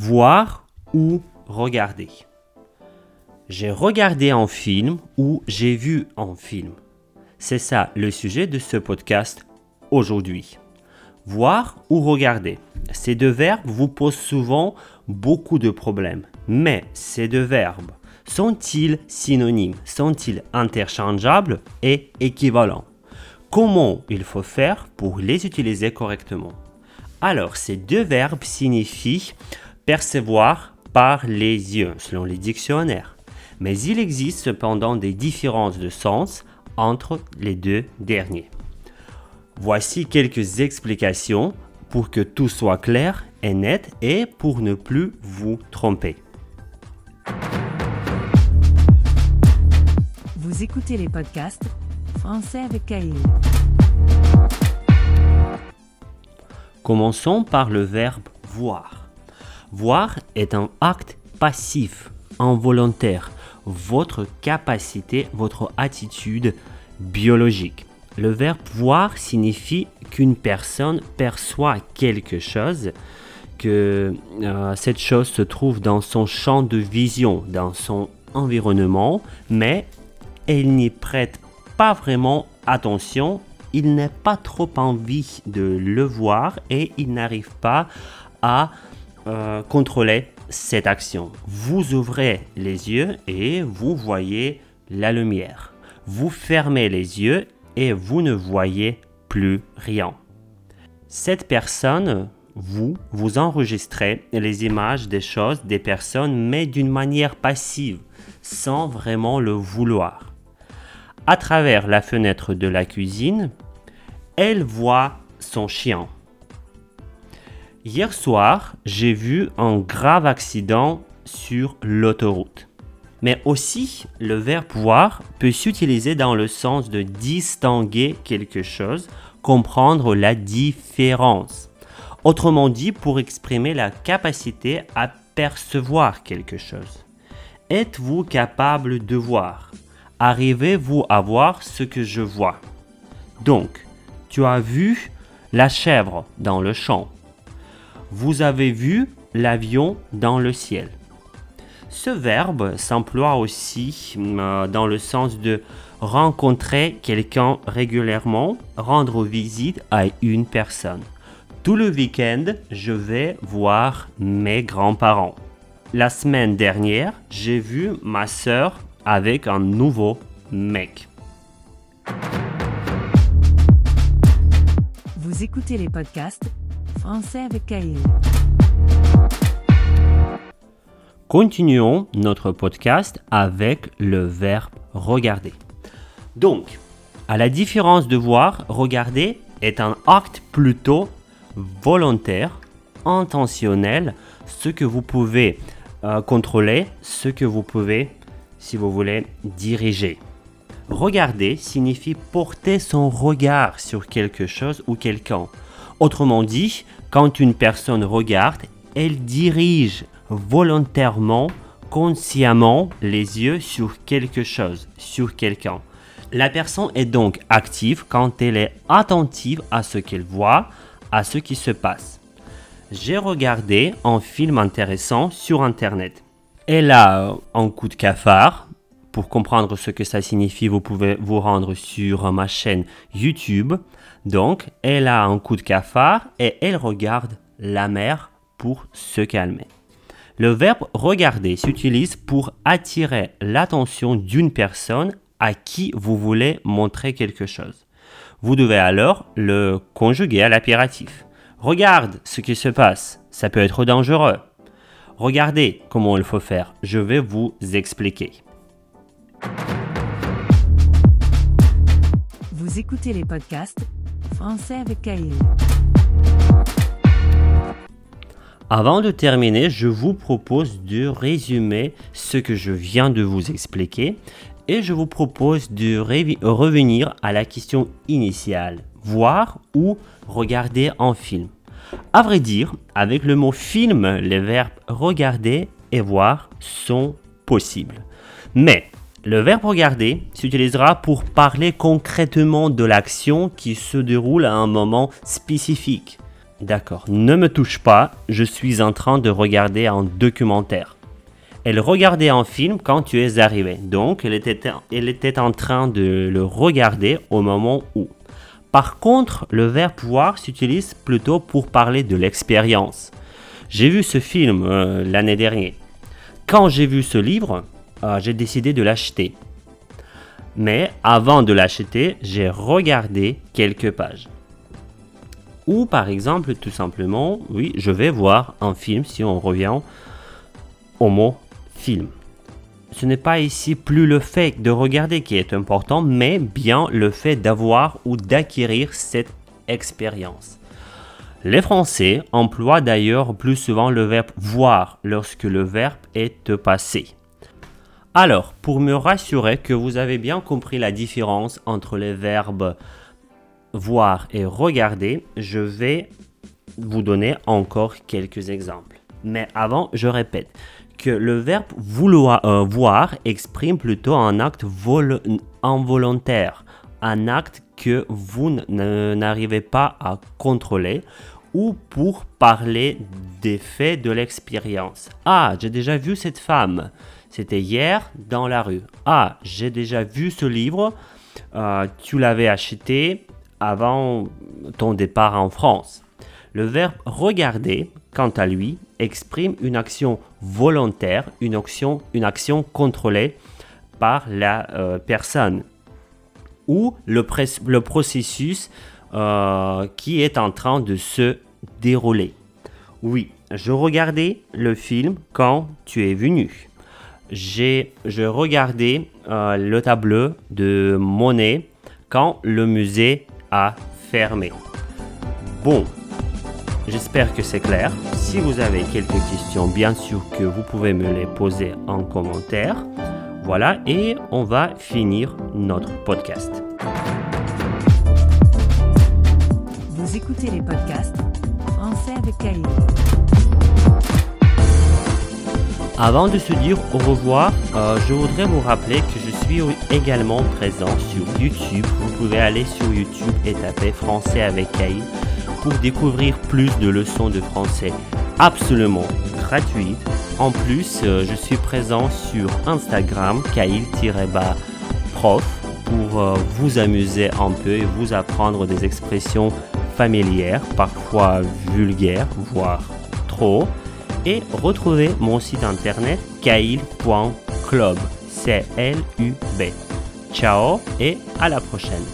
Voir ou regarder. J'ai regardé un film ou j'ai vu un film. C'est ça le sujet de ce podcast aujourd'hui. Voir ou regarder. Ces deux verbes vous posent souvent beaucoup de problèmes. Mais ces deux verbes sont-ils synonymes? Sont-ils interchangeables et équivalents? Comment il faut faire pour les utiliser correctement? Alors, ces deux verbes signifient percevoir par les yeux, selon les dictionnaires. Mais il existe cependant des différences de sens entre les deux derniers. Voici quelques explications pour que tout soit clair et net et pour ne plus vous tromper. Vous écoutez les podcasts Français avec Caïl. Commençons par le verbe voir. Voir est un acte passif, involontaire, votre capacité, votre attitude biologique. Le verbe voir signifie qu'une personne perçoit quelque chose, que euh, cette chose se trouve dans son champ de vision, dans son environnement, mais elle n'y prête pas vraiment attention, il n'a pas trop envie de le voir et il n'arrive pas à euh, contrôler cette action. Vous ouvrez les yeux et vous voyez la lumière. Vous fermez les yeux et vous ne voyez plus rien. Cette personne, vous, vous enregistrez les images des choses, des personnes, mais d'une manière passive, sans vraiment le vouloir à travers la fenêtre de la cuisine, elle voit son chien. Hier soir, j'ai vu un grave accident sur l'autoroute. Mais aussi, le verbe voir peut s'utiliser dans le sens de distinguer quelque chose, comprendre la différence. Autrement dit, pour exprimer la capacité à percevoir quelque chose. Êtes-vous capable de voir? Arrivez-vous à voir ce que je vois? Donc, tu as vu la chèvre dans le champ. Vous avez vu l'avion dans le ciel. Ce verbe s'emploie aussi euh, dans le sens de rencontrer quelqu'un régulièrement, rendre visite à une personne. Tout le week-end, je vais voir mes grands-parents. La semaine dernière, j'ai vu ma sœur avec un nouveau mec. Vous écoutez les podcasts Français avec. Continuons notre podcast avec le verbe regarder. Donc, à la différence de voir, regarder est un acte plutôt volontaire, intentionnel, ce que vous pouvez euh, contrôler, ce que vous pouvez si vous voulez, diriger. Regarder signifie porter son regard sur quelque chose ou quelqu'un. Autrement dit, quand une personne regarde, elle dirige volontairement, consciemment les yeux sur quelque chose, sur quelqu'un. La personne est donc active quand elle est attentive à ce qu'elle voit, à ce qui se passe. J'ai regardé un film intéressant sur Internet. Elle a un coup de cafard. Pour comprendre ce que ça signifie, vous pouvez vous rendre sur ma chaîne YouTube. Donc, elle a un coup de cafard et elle regarde la mer pour se calmer. Le verbe regarder s'utilise pour attirer l'attention d'une personne à qui vous voulez montrer quelque chose. Vous devez alors le conjuguer à l'impératif. Regarde ce qui se passe, ça peut être dangereux. Regardez comment il faut faire. Je vais vous expliquer. Vous écoutez les podcasts Avant de terminer, je vous propose de résumer ce que je viens de vous expliquer et je vous propose de revenir à la question initiale, voir ou regarder un film. À vrai dire, avec le mot film, les verbes regarder et voir sont possibles. Mais le verbe regarder s'utilisera pour parler concrètement de l'action qui se déroule à un moment spécifique. D'accord. Ne me touche pas, je suis en train de regarder un documentaire. Elle regardait un film quand tu es arrivé. Donc, elle était, elle était en train de le regarder au moment où. Par contre, le verbe voir s'utilise plutôt pour parler de l'expérience. J'ai vu ce film euh, l'année dernière. Quand j'ai vu ce livre, euh, j'ai décidé de l'acheter. Mais avant de l'acheter, j'ai regardé quelques pages. Ou par exemple, tout simplement, oui, je vais voir un film si on revient au mot film. Ce n'est pas ici plus le fait de regarder qui est important, mais bien le fait d'avoir ou d'acquérir cette expérience. Les Français emploient d'ailleurs plus souvent le verbe voir lorsque le verbe est passé. Alors, pour me rassurer que vous avez bien compris la différence entre les verbes voir et regarder, je vais vous donner encore quelques exemples. Mais avant, je répète que le verbe euh, voir exprime plutôt un acte involontaire, un acte que vous n'arrivez pas à contrôler ou pour parler des faits de l'expérience. Ah, j'ai déjà vu cette femme. C'était hier dans la rue. Ah, j'ai déjà vu ce livre. Euh, tu l'avais acheté avant ton départ en France. Le verbe regarder, quant à lui, exprime une action volontaire, une action, une action contrôlée par la euh, personne ou le, processus euh, qui est en train de se dérouler. Oui, je regardais le film quand tu es venu. J'ai je regardais euh, le tableau de Monet quand le musée a fermé. Bon, j'espère que c'est clair. Si vous avez quelques questions, bien sûr que vous pouvez me les poser en commentaire. Voilà, et on va finir notre podcast. Vous écoutez les podcasts Français avec Cahier. Avant de se dire au revoir, euh, je voudrais vous rappeler que je suis également présent sur YouTube. Vous pouvez aller sur YouTube et taper Français avec Kaïl pour découvrir plus de leçons de français absolument gratuites. En plus, euh, je suis présent sur Instagram, Kaïl-prof, pour euh, vous amuser un peu et vous apprendre des expressions familières, parfois vulgaires, voire trop et retrouvez mon site internet kail.club. C-L-U-B. Ciao et à la prochaine.